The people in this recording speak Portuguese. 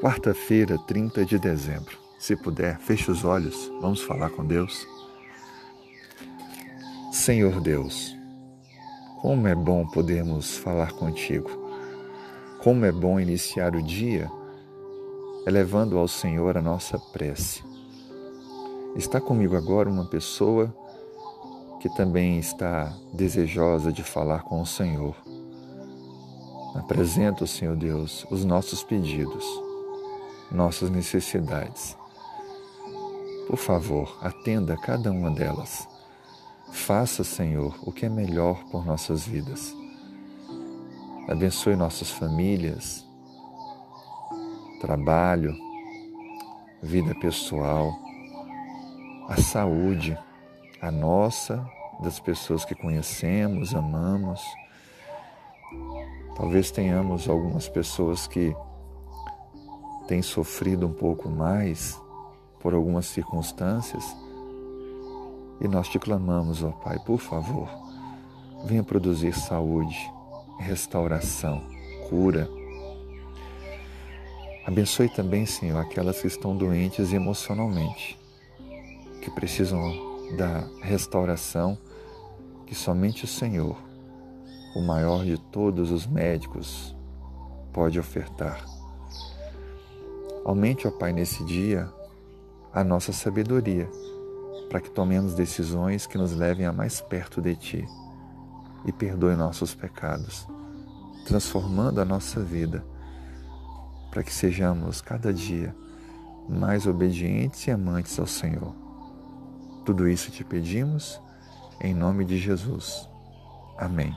Quarta-feira, 30 de dezembro. Se puder, feche os olhos, vamos falar com Deus. Senhor Deus, como é bom podermos falar contigo. Como é bom iniciar o dia elevando ao Senhor a nossa prece. Está comigo agora uma pessoa que também está desejosa de falar com o Senhor. Apresento, Senhor Deus, os nossos pedidos nossas necessidades. Por favor, atenda cada uma delas. Faça, Senhor, o que é melhor por nossas vidas. Abençoe nossas famílias, trabalho, vida pessoal, a saúde, a nossa, das pessoas que conhecemos, amamos. Talvez tenhamos algumas pessoas que tem sofrido um pouco mais por algumas circunstâncias, e nós te clamamos, ó Pai, por favor, venha produzir saúde, restauração, cura. Abençoe também, Senhor, aquelas que estão doentes emocionalmente, que precisam da restauração que somente o Senhor, o maior de todos os médicos, pode ofertar. Aumente, ó Pai, nesse dia a nossa sabedoria, para que tomemos decisões que nos levem a mais perto de Ti e perdoe nossos pecados, transformando a nossa vida, para que sejamos cada dia mais obedientes e amantes ao Senhor. Tudo isso te pedimos em nome de Jesus. Amém.